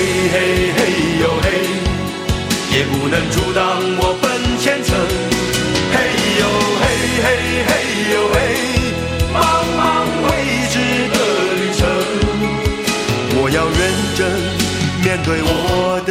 嘿嘿嘿呦嘿，也不能阻挡我奔前程。嘿呦嘿嘿嘿呦嘿，茫茫未知的旅程，我要认真面对我的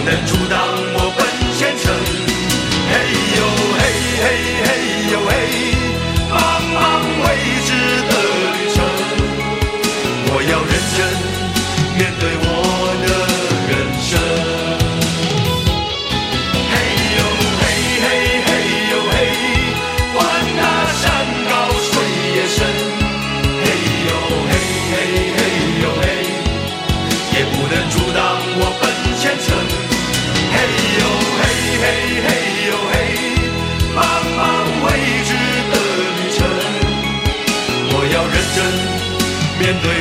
也不能面对